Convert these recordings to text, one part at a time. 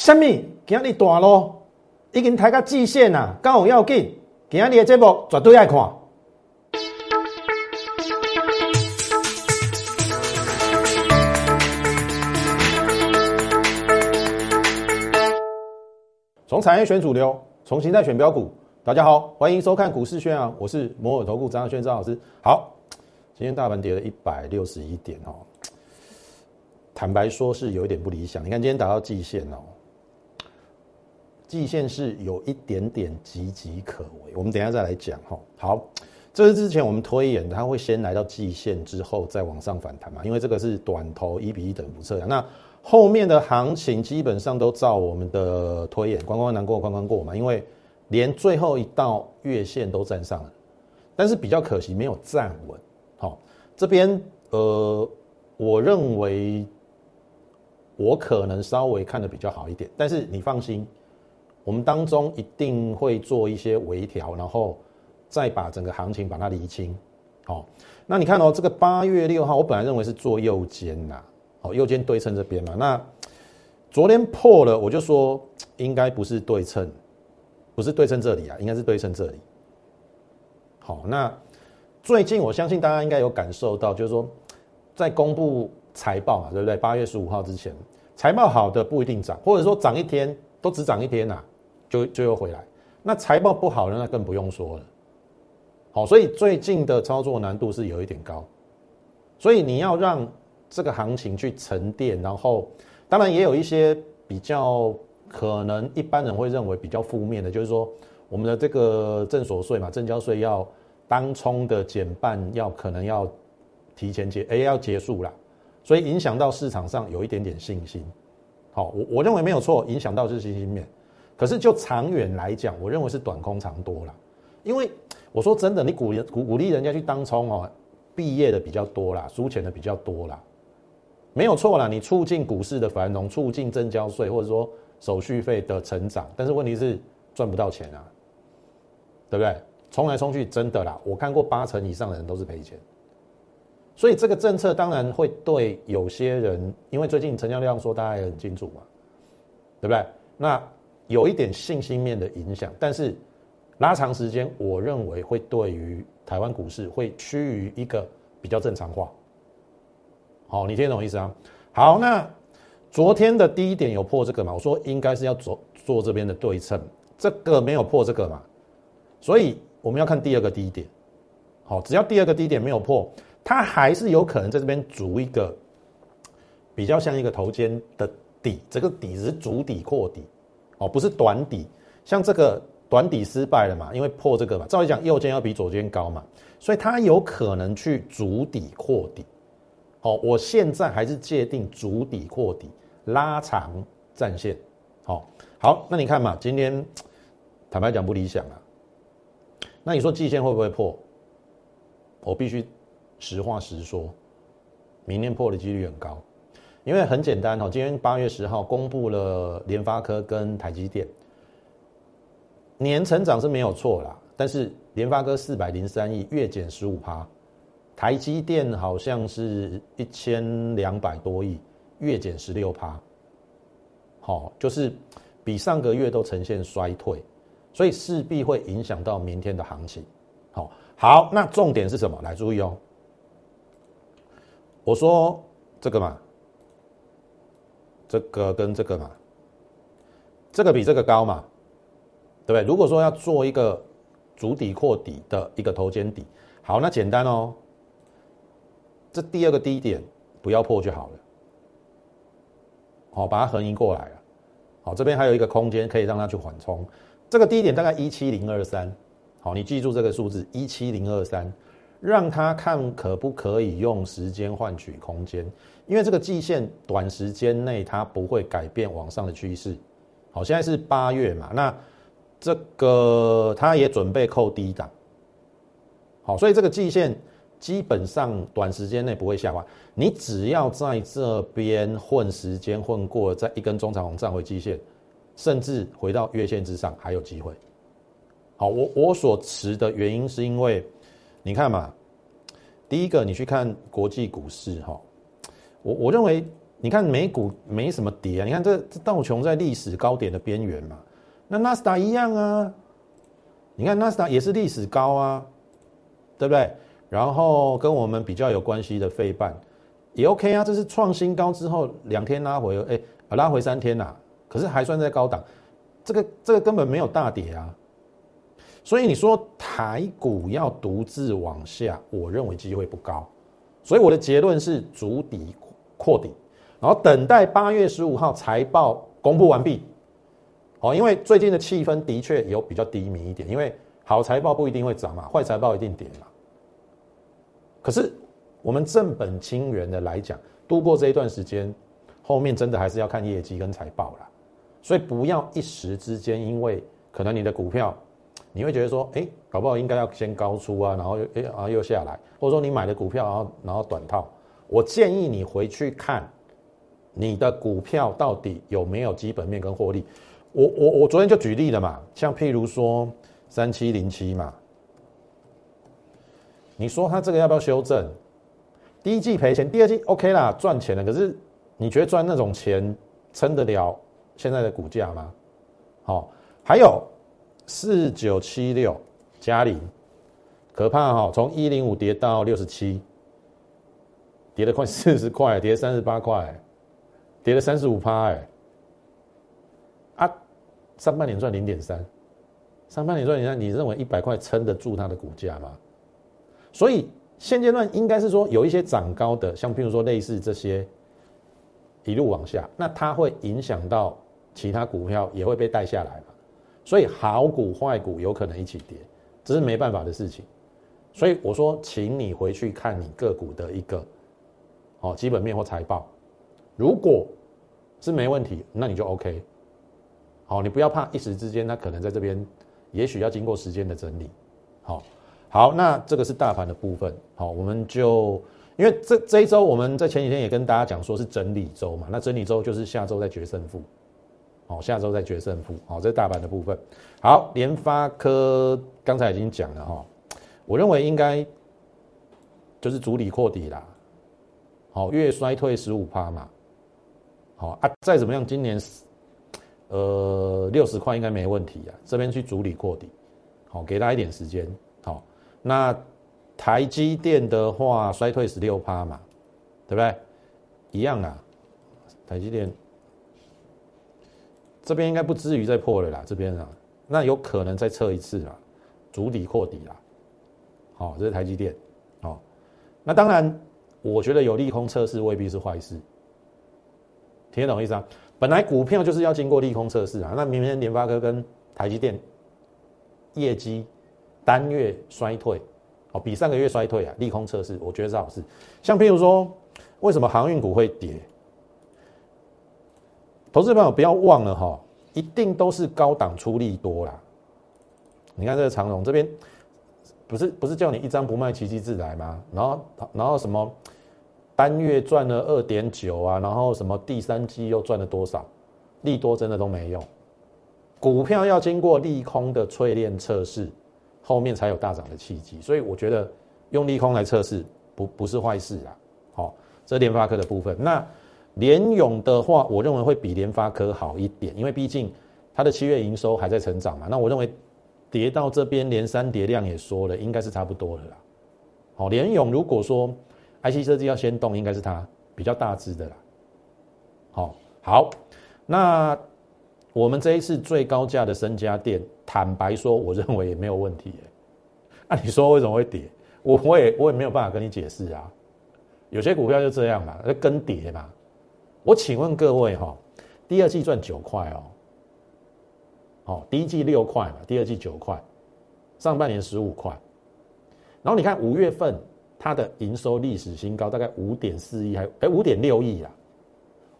什么？今日大咯，已经抬到极限啦，刚好要紧。今日的节目绝对爱看。从产业选主流，从形态选标股。大家好，欢迎收看股市宣啊，我是摩尔投顾张轩张老师。好，今天大盘跌了一百六十一点哦，坦白说是有一点不理想。你看今天达到季线哦。季线是有一点点岌岌可危，我们等下再来讲哈。好，这是之前我们推演，它会先来到季线之后再往上反弹嘛？因为这个是短头一比一等幅测量，那后面的行情基本上都照我们的推演，关关难过关关过嘛。因为连最后一道月线都站上了，但是比较可惜没有站稳。好，这边呃，我认为我可能稍微看的比较好一点，但是你放心。我们当中一定会做一些微调，然后再把整个行情把它理清。好，那你看哦，这个八月六号，我本来认为是做右肩呐，好，右肩对称这边嘛。那昨天破了，我就说应该不是对称，不是对称这里啊，应该是对称这里。好，那最近我相信大家应该有感受到，就是说在公布财报嘛，对不对？八月十五号之前，财报好的不一定涨，或者说涨一天都只涨一天呐。就就又回来，那财报不好的那更不用说了。好，所以最近的操作难度是有一点高，所以你要让这个行情去沉淀，然后当然也有一些比较可能一般人会认为比较负面的，就是说我们的这个正所税嘛，正交税要当冲的减半，要可能要提前结，哎要结束了，所以影响到市场上有一点点信心。好，我我认为没有错，影响到是信心面。可是就长远来讲，我认为是短空长多了，因为我说真的，你鼓励鼓鼓励人家去当冲哦，毕业的比较多啦，输钱的比较多啦，没有错啦，你促进股市的繁荣，促进增交税或者说手续费的成长，但是问题是赚不到钱啊，对不对？冲来冲去真的啦，我看过八成以上的人都是赔钱，所以这个政策当然会对有些人，因为最近成交量说大家也很清楚嘛，对不对？那。有一点信心面的影响，但是拉长时间，我认为会对于台湾股市会趋于一个比较正常化。好，你听懂意思啊？好，那昨天的第一点有破这个嘛？我说应该是要做做这边的对称，这个没有破这个嘛，所以我们要看第二个低点。好，只要第二个低点没有破，它还是有可能在这边筑一个比较像一个头肩的底，这个底是足底扩底。哦，不是短底，像这个短底失败了嘛？因为破这个嘛，照理讲右肩要比左肩高嘛，所以它有可能去足底扩底。好，我现在还是界定足底扩底，拉长战线。好，好，那你看嘛，今天坦白讲不理想啊。那你说季线会不会破？我必须实话实说，明天破的几率很高。因为很简单哦，今天八月十号公布了联发科跟台积电年成长是没有错啦，但是联发科四百零三亿，月减十五趴，台积电好像是一千两百多亿，月减十六趴，好，就是比上个月都呈现衰退，所以势必会影响到明天的行情。好，好，那重点是什么？来注意哦，我说这个嘛。这个跟这个嘛，这个比这个高嘛，对不对？如果说要做一个足底扩底的一个头肩底，好，那简单哦。这第二个低点不要破就好了，好，把它横移过来了。好，这边还有一个空间可以让它去缓冲。这个低点大概一七零二三，好，你记住这个数字一七零二三。让他看可不可以用时间换取空间，因为这个季线短时间内它不会改变往上的趋势。好，现在是八月嘛，那这个它也准备扣低档。好，所以这个季线基本上短时间内不会下滑。你只要在这边混时间混过，在一根中长红站回季线，甚至回到月线之上还有机会。好，我我所持的原因是因为。你看嘛，第一个，你去看国际股市哈，我我认为你看美股没什么跌啊，你看这这道琼在历史高点的边缘嘛，那纳斯达一样啊，你看纳斯达也是历史高啊，对不对？然后跟我们比较有关系的费半也 OK 啊，这是创新高之后两天拉回，哎，拉回三天呐，可是还算在高档，这个这个根本没有大跌啊，所以你说台股要独自往下，我认为机会不高，所以我的结论是足底扩底。然后等待八月十五号财报公布完毕，哦，因为最近的气氛的确有比较低迷一点，因为好财报不一定会涨嘛，坏财报一定跌嘛。可是我们正本清源的来讲，度过这一段时间，后面真的还是要看业绩跟财报啦。所以不要一时之间，因为可能你的股票，你会觉得说，哎，搞不好应该要先高出啊，然后又哎啊又下来，或者说你买的股票然后然后短套，我建议你回去看。你的股票到底有没有基本面跟获利？我我我昨天就举例了嘛，像譬如说三七零七嘛，你说它这个要不要修正？第一季赔钱，第二季 OK 啦，赚钱了。可是你觉得赚那种钱撑得了现在的股价吗？好，还有四九七六嘉陵，可怕哈，从一零五跌到六十七，跌了快四十块，跌三十八块。跌了三十五趴，哎，啊，上半年赚零点三，上半年赚零点三，你认为一百块撑得住它的股价吗？所以现阶段应该是说有一些涨高的，像譬如说类似这些一路往下，那它会影响到其他股票也会被带下来嘛？所以好股坏股有可能一起跌，这是没办法的事情。所以我说，请你回去看你个股的一个哦基本面或财报。如果是没问题，那你就 OK。好，你不要怕一时之间，它可能在这边，也许要经过时间的整理。好，好，那这个是大盘的部分。好，我们就因为这这一周我们在前几天也跟大家讲说是整理周嘛，那整理周就是下周再决胜负。好，下周再决胜负。好，这是大盘的部分。好，联发科刚才已经讲了哈，我认为应该就是主力扩底啦。好，月衰退十五趴嘛。好啊，再怎么样，今年呃六十块应该没问题啊。这边去主理扩底，好，给他一点时间。好，那台积电的话衰退十六趴嘛，对不对？一样啊，台积电这边应该不至于再破了啦。这边啊，那有可能再测一次啦，主底扩底啦。好，这是台积电。好，那当然，我觉得有利空测试未必是坏事。听得懂意思啊？本来股票就是要经过利空测试啊。那明天联发科跟台积电业绩单月衰退，哦，比上个月衰退啊，利空测试，我觉得是好事。像譬如说，为什么航运股会跌？投资朋友不要忘了哈，一定都是高档出力多啦。你看这个长荣这边，不是不是叫你一张不卖，奇迹自来吗？然后然后什么？单月赚了二点九啊，然后什么第三季又赚了多少？利多真的都没用，股票要经过利空的淬炼测试，后面才有大涨的契机。所以我觉得用利空来测试不不是坏事啊。好，这联发科的部分，那联勇的话，我认为会比联发科好一点，因为毕竟它的七月营收还在成长嘛。那我认为跌到这边连三跌量也说了，应该是差不多了啦。好，联勇如果说。IC 设计要先动，应该是它比较大只的啦。好，好，那我们这一次最高价的升家电，坦白说，我认为也没有问题。那你说为什么会跌？我我也我也没有办法跟你解释啊。有些股票就这样嘛，跟跌嘛。我请问各位哈，第二季赚九块哦，好，第一季六块嘛，第二季九块，上半年十五块，然后你看五月份。它的营收历史新高，大概五点四亿，还哎五点六亿啊，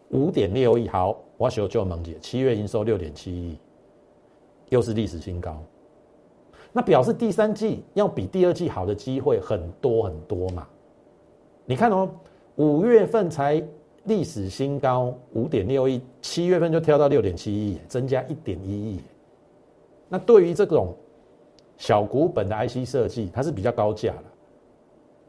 五点六亿。好，我修就萌姐，七月营收六点七亿，又是历史新高。那表示第三季要比第二季好的机会很多很多嘛？你看哦，五月份才历史新高五点六亿，七月份就跳到六点七亿，增加一点一亿。那对于这种小股本的 IC 设计，它是比较高价的。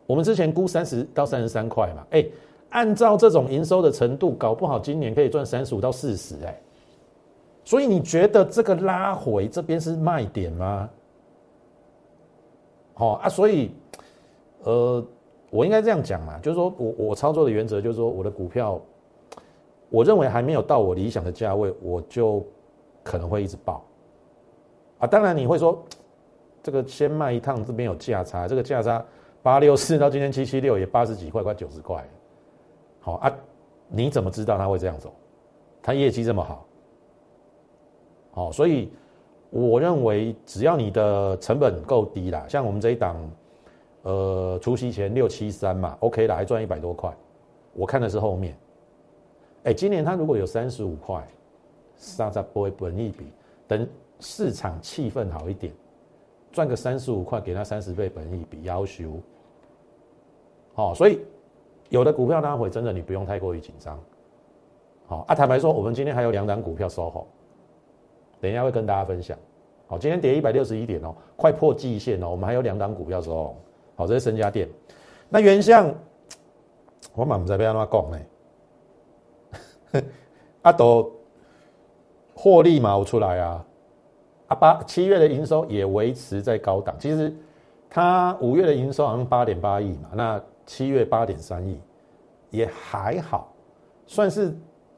我们之前估三十到三十三块嘛，哎按照这种营收的程度，搞不好今年可以赚三十五到四十哎。所以你觉得这个拉回这边是卖点吗？好啊，所以呃，我应该这样讲嘛，就是说我我操作的原则就是说，我的股票，我认为还没有到我理想的价位，我就可能会一直爆啊。当然你会说，这个先卖一趟，这边有价差，这个价差八六四到今天七七六也八十几块，快九十块。好啊，你怎么知道他会这样走？他业绩这么好。好，所以我认为只要你的成本够低啦，像我们这一档，呃，除夕前六七三嘛，OK 啦，还赚一百多块。我看的是后面，哎，今年它如果有三十五块，上在不会本一比，等市场气氛好一点，赚个三十五块，给它三十倍本一比，要求。好，所以有的股票拉回，真的你不用太过于紧张。好，啊，坦白说，我们今天还有两档股票收好。等一下会跟大家分享，好，今天跌一百六十一点哦，快破季线哦，我们还有两档股票收，好，这是深家店，那原相，我满不在被安怎讲呢？阿斗获利嘛，出来啊，啊八七月的营收也维持在高档，其实他五月的营收好像八点八亿嘛，那七月八点三亿也还好，算是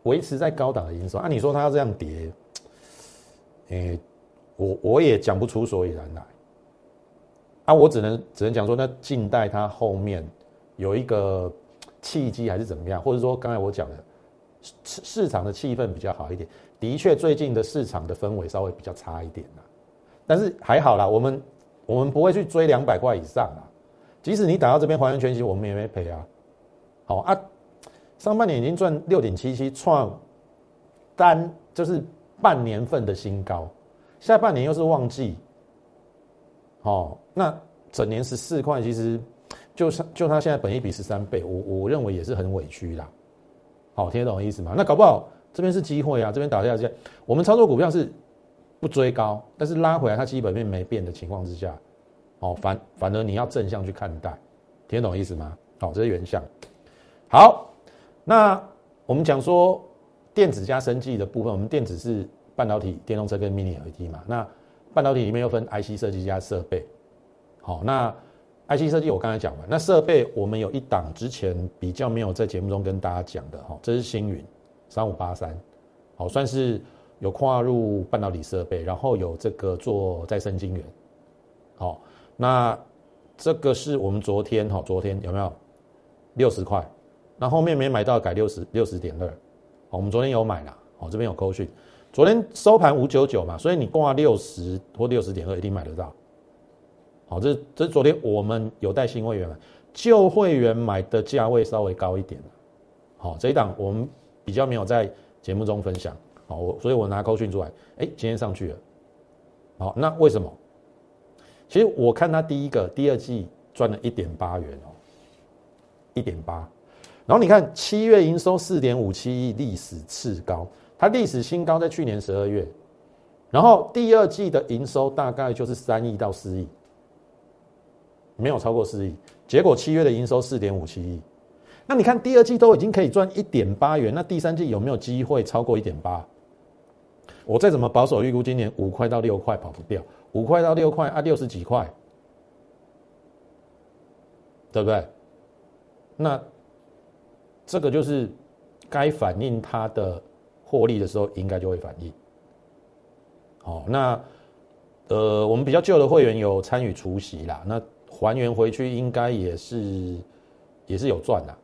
维持在高档的营收。按你说他要这样跌？诶，我我也讲不出所以然来，啊，我只能只能讲说，那近代它后面有一个契机还是怎么样，或者说刚才我讲的市市场的气氛比较好一点，的确最近的市场的氛围稍微比较差一点啦，但是还好啦，我们我们不会去追两百块以上啦，即使你打到这边还原全息，我们也没赔啊，好啊，上半年已经赚六点七七，创单就是。半年份的新高，下半年又是旺季，哦，那整年十四块，其实就就它现在本一比十三倍，我我认为也是很委屈啦。好，听得懂意思吗？那搞不好这边是机会啊，这边打下去，我们操作股票是不追高，但是拉回来它基本面没变的情况之下，哦，反反而你要正向去看待，听得懂意思吗？好，这是原相。好，那我们讲说。电子加生技的部分，我们电子是半导体、电动车跟 Mini LED 嘛。那半导体里面又分 IC 设计加设备。好，那 IC 设计我刚才讲完，那设备我们有一档之前比较没有在节目中跟大家讲的哈，这是星云三五八三，好，算是有跨入半导体设备，然后有这个做再生晶圆。好，那这个是我们昨天哈，昨天有没有六十块？那后面没买到改六十六十点二。我们昨天有买了，哦，这边有扣讯，昨天收盘五九九嘛，所以你挂六十或六十点二一定买得到。好，这这昨天我们有带新会员买，旧会员买的价位稍微高一点好，这一档我们比较没有在节目中分享，好，我所以我拿扣讯出来，哎，今天上去了。好，那为什么？其实我看他第一个、第二季赚了一点八元哦，一点八。然后你看七月营收四点五七亿，历史次高，它历史新高在去年十二月。然后第二季的营收大概就是三亿到四亿，没有超过四亿。结果七月的营收四点五七亿，那你看第二季都已经可以赚一点八元，那第三季有没有机会超过一点八？我再怎么保守预估，今年五块到六块跑不掉，五块到六块啊，六十几块，对不对？那。这个就是该反映它的获利的时候，应该就会反映。好，那呃，我们比较旧的会员有参与除息啦，那还原回去应该也是也是有赚的。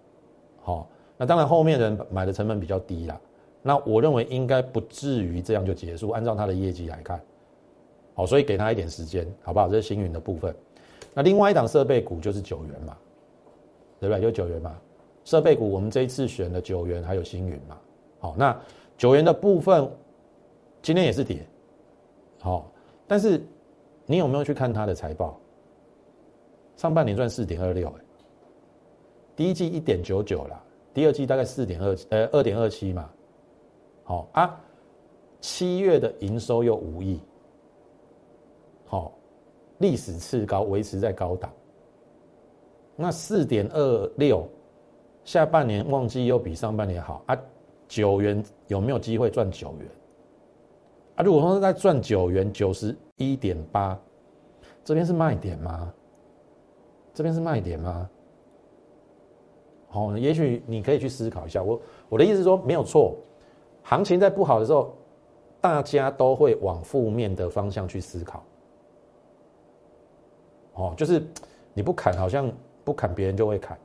好，那当然后面人买的成本比较低啦，那我认为应该不至于这样就结束。按照它的业绩来看，好，所以给他一点时间，好不好？这是星云的部分。那另外一档设备股就是九元嘛，对不对？就九元嘛。设备股，我们这一次选了九元，还有星云嘛。好，那九元的部分今天也是跌。好，但是你有没有去看它的财报？上半年赚四点二六，第一季一点九九啦，第二季大概四点二，呃，二点二七嘛。好啊，七月的营收又五亿，好，历史次高，维持在高档。那四点二六。下半年旺季又比上半年好啊，九元有没有机会赚九元？啊，如果说是在赚九元九十一点八，这边是卖点吗？这边是卖点吗？好，也许你可以去思考一下。我我的意思是说，没有错，行情在不好的时候，大家都会往负面的方向去思考。哦，就是你不砍，好像不砍别人就会砍。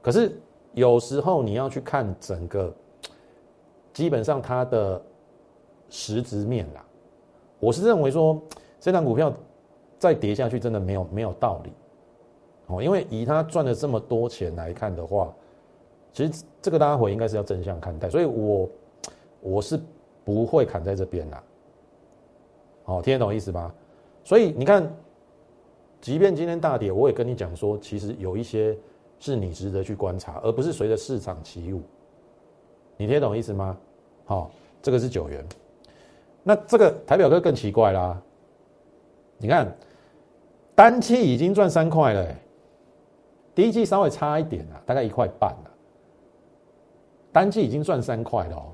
可是有时候你要去看整个，基本上它的实质面啦，我是认为说这张股票再跌下去真的没有没有道理。哦，因为以他赚了这么多钱来看的话，其实这个拉回应该是要正向看待，所以我我是不会砍在这边啦。好，听得懂意思吧？所以你看，即便今天大跌，我也跟你讲说，其实有一些是你值得去观察，而不是随着市场起舞。你听懂意思吗？好，这个是九元，那这个台表哥更奇怪啦。你看，单期已经赚三块了。第一季稍微差一点啊，大概一块半啊。单季已经赚三块了哦。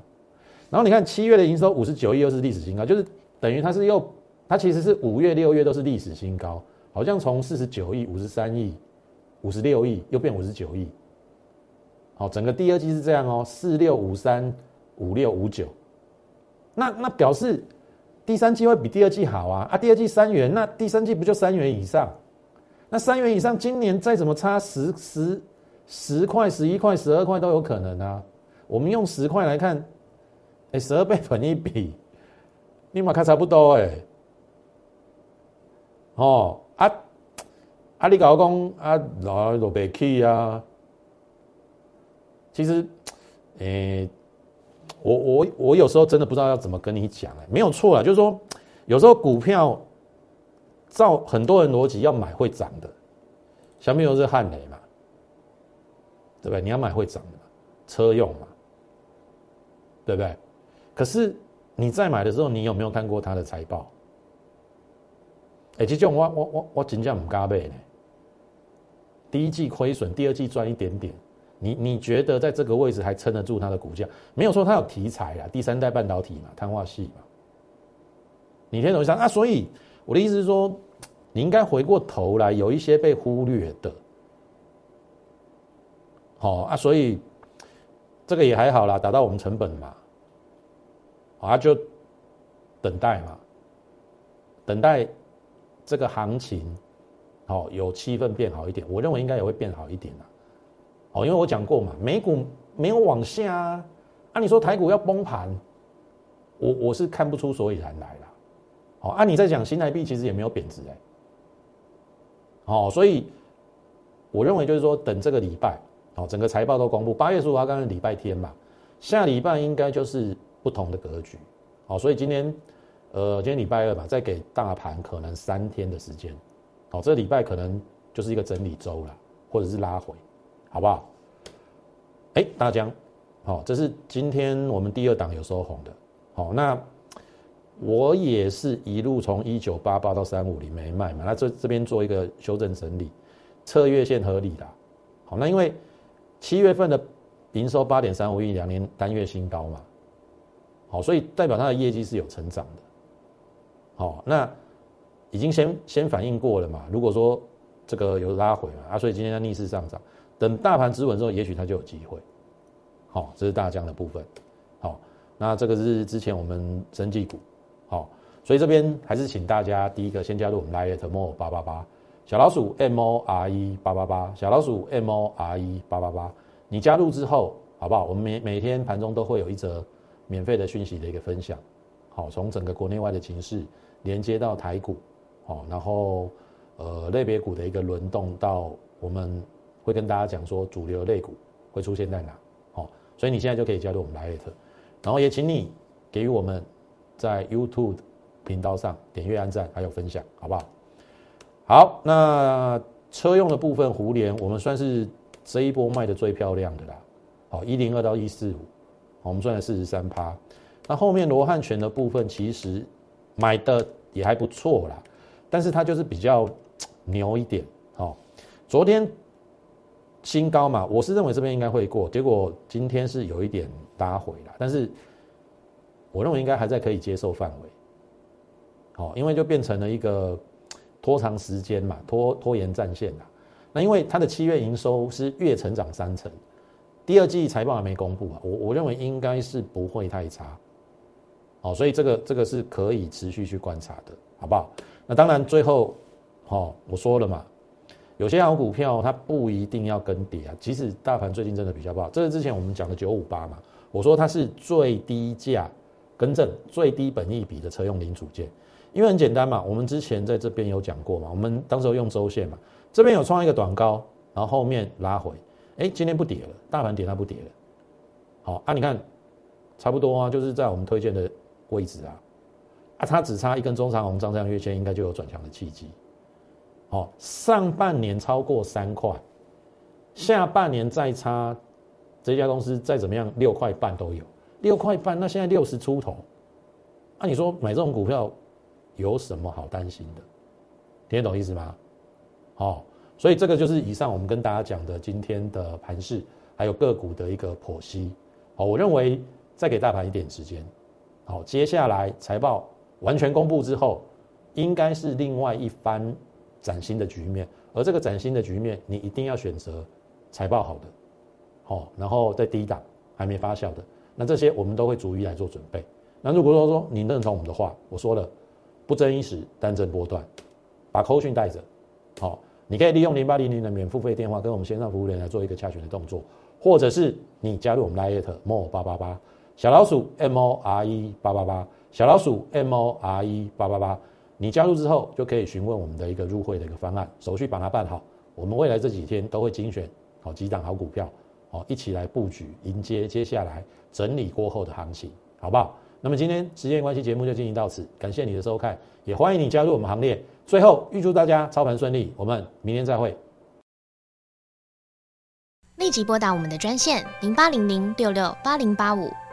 然后你看七月的营收五十九亿，又是历史新高，就是等于它是又它其实是五月六月都是历史新高，好像从四十九亿、五十三亿、五十六亿又变五十九亿。好，整个第二季是这样哦，四六五三五六五九。那那表示第三季会比第二季好啊啊！第二季三元，那第三季不就三元以上？那三元以上，今年再怎么差十十十块、十一块、十二块都有可能啊。我们用十块来看，哎，十二倍粉一比，立马看差不多哎。哦，啊，啊，你搞讲啊，老落白去啊。其实，诶，我我我有时候真的不知道要怎么跟你讲哎，没有错啊，就是说，有时候股票。照很多人逻辑，要买会涨的，小米又是汉雷嘛，对不对？你要买会涨的，车用嘛，对不对？可是你在买的时候，你有没有看过它的财报？哎，这种我我我我真正唔加倍呢。第一季亏损，第二季赚一点点，你你觉得在这个位置还撑得住它的股价？没有说它有题材啊，第三代半导体嘛，碳化系嘛，你听懂意思啊？所以。我的意思是说，你应该回过头来，有一些被忽略的，好啊，所以这个也还好啦，达到我们成本嘛，啊，就等待嘛，等待这个行情，好有气氛变好一点，我认为应该也会变好一点啦，哦，因为我讲过嘛，美股没有往下啊，啊，你说台股要崩盘，我我是看不出所以然来了。哦，按你在讲新台币其实也没有贬值哎，哦，所以我认为就是说，等这个礼拜，哦，整个财报都公布，八月十五号刚刚礼拜天嘛，下礼拜应该就是不同的格局，好，所以今天，呃，今天礼拜二吧，再给大盘可能三天的时间，好，这礼拜可能就是一个整理周了，或者是拉回，好不好？哎，大江，好，这是今天我们第二档有收红的，好，那。我也是一路从一九八八到三五零没卖嘛，那这这边做一个修正整理，测月线合理的。好，那因为七月份的营收八点三五亿，两年单月新高嘛，好，所以代表它的业绩是有成长的。好，那已经先先反应过了嘛。如果说这个有拉回啊，所以今天在逆势上涨，等大盘止稳之后，也许它就有机会。好，这是大江的部分。好，那这个是之前我们生技股。好，所以这边还是请大家第一个先加入我们 Lite More 八八八小老鼠 M O R E 八八八小老鼠 M O R E 八八八，你加入之后，好不好？我们每每天盘中都会有一则免费的讯息的一个分享，好，从整个国内外的情势连接到台股，好，然后呃类别股的一个轮动，到我们会跟大家讲说主流类股会出现在哪，好，所以你现在就可以加入我们 Lite，然后也请你给予我们。在 YouTube 频道上点阅、按赞还有分享，好不好？好，那车用的部分，胡联我们算是这一波卖的最漂亮的啦。好，一零二到一四五，我们赚了四十三趴。那后面罗汉拳的部分，其实买的也还不错啦，但是它就是比较牛一点。哦，昨天新高嘛，我是认为这边应该会过，结果今天是有一点拉回了，但是我认为应该还在可以接受范围。好，因为就变成了一个拖长时间嘛，拖拖延战线啦。那因为它的七月营收是月成长三成，第二季财报还没公布啊，我我认为应该是不会太差。好，所以这个这个是可以持续去观察的，好不好？那当然最后，好我说了嘛，有些好股票它不一定要跟跌啊，即使大盘最近真的比较不好，这是之前我们讲的九五八嘛，我说它是最低价更正最低本益比的车用零组件。因为很简单嘛，我们之前在这边有讲过嘛，我们当时用周线嘛，这边有创一个短高，然后后面拉回，哎，今天不跌了，大盘跌它不跌了，好啊，你看差不多啊，就是在我们推荐的位置啊，啊，它只差一根中长红张这样月线，应该就有转强的契机，好，上半年超过三块，下半年再差，这家公司再怎么样六块半都有，六块半，那现在六十出头，啊，你说买这种股票？有什么好担心的？听得懂意思吗？好，所以这个就是以上我们跟大家讲的今天的盘势，还有个股的一个剖析。好，我认为再给大盘一点时间。好，接下来财报完全公布之后，应该是另外一番崭新的局面。而这个崭新的局面，你一定要选择财报好的，好，然后在低档还没发酵的，那这些我们都会逐一来做准备。那如果说说你认同我们的话，我说了。不争一时，单争波段，把扣讯带着，好，你可以利用零八零零的免付费电话跟我们线上服务员来做一个洽询的动作，或者是你加入我们 l i t More 八八八小老鼠 M O R E 八八八小老鼠 M O R E 八八八，你加入之后就可以询问我们的一个入会的一个方案，手续把它办好，我们未来这几天都会精选好几档好股票，好一起来布局，迎接接下来整理过后的行情，好不好？那么今天时间关系，节目就进行到此，感谢你的收看，也欢迎你加入我们行列。最后预祝大家操盘顺利，我们明天再会。立即拨打我们的专线零八零零六六八零八五